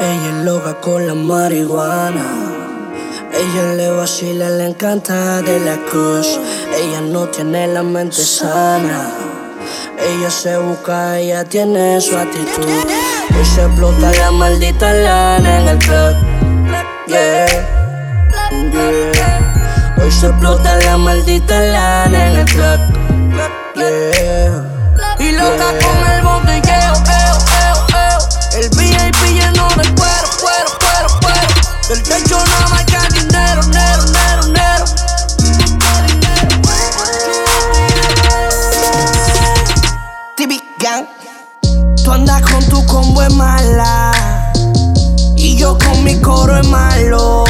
Ella es loca con la marihuana. Ella le vacila, le encanta de la cruz. Ella no tiene la mente sana. Ella se busca, ella tiene su actitud. Hoy se explota la maldita lana en el club. Yeah, yeah. Hoy se explota la maldita lana Tú andas con tu combo es mala. Y yo con mi coro es malo.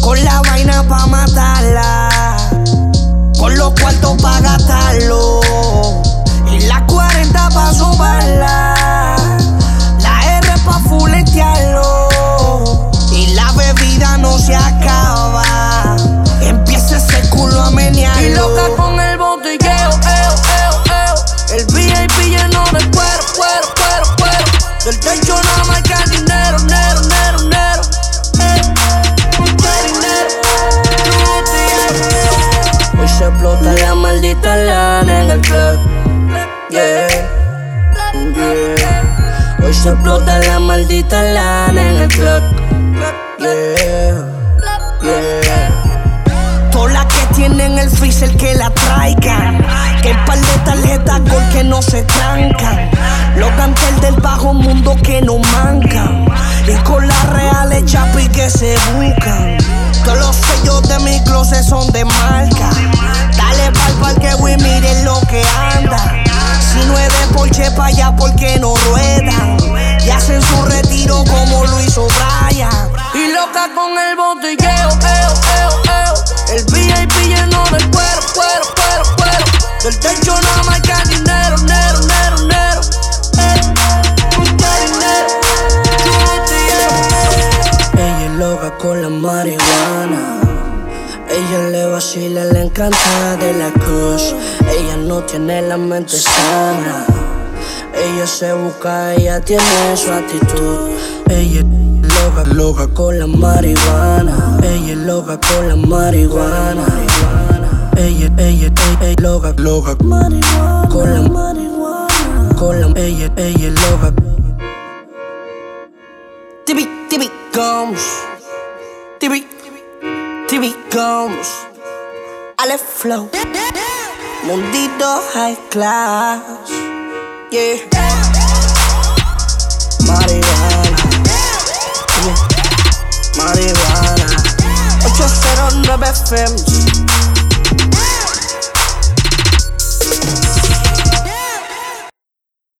Con la vaina pa' matarla. Con los cuartos pa' gastarlo. Y la 40 pa' sobarla. El VIP lleno de cuero, cuero, cuero, cuero. Del techo nada más que dinero, nero, nero, nero. Hoy se explota la maldita lana en el club. Yeah, yeah. Hoy se explota la maldita lana en el club. Yeah, yeah. El freezer que la traigan. Que el par de tarjetas gol que no se trancan. Los gantel del bajo mundo que no mancan. Y con las reales chapi que se buscan. Loca con la marihuana. Ella le vacila, le encanta de la cruz. Ella no tiene la mente sana. Ella se busca, ella tiene su actitud. Ella es loca, loca con la marihuana. Ella es loca con la marihuana. Ella, ella, ella, loca, loca con la marihuana. Con la, ella, ella loca. TV, TV comes. TV, TV comes. Ale flow. Mundito high class. Yeah. Marihuana. Yeah. Marihuana. 809 FM.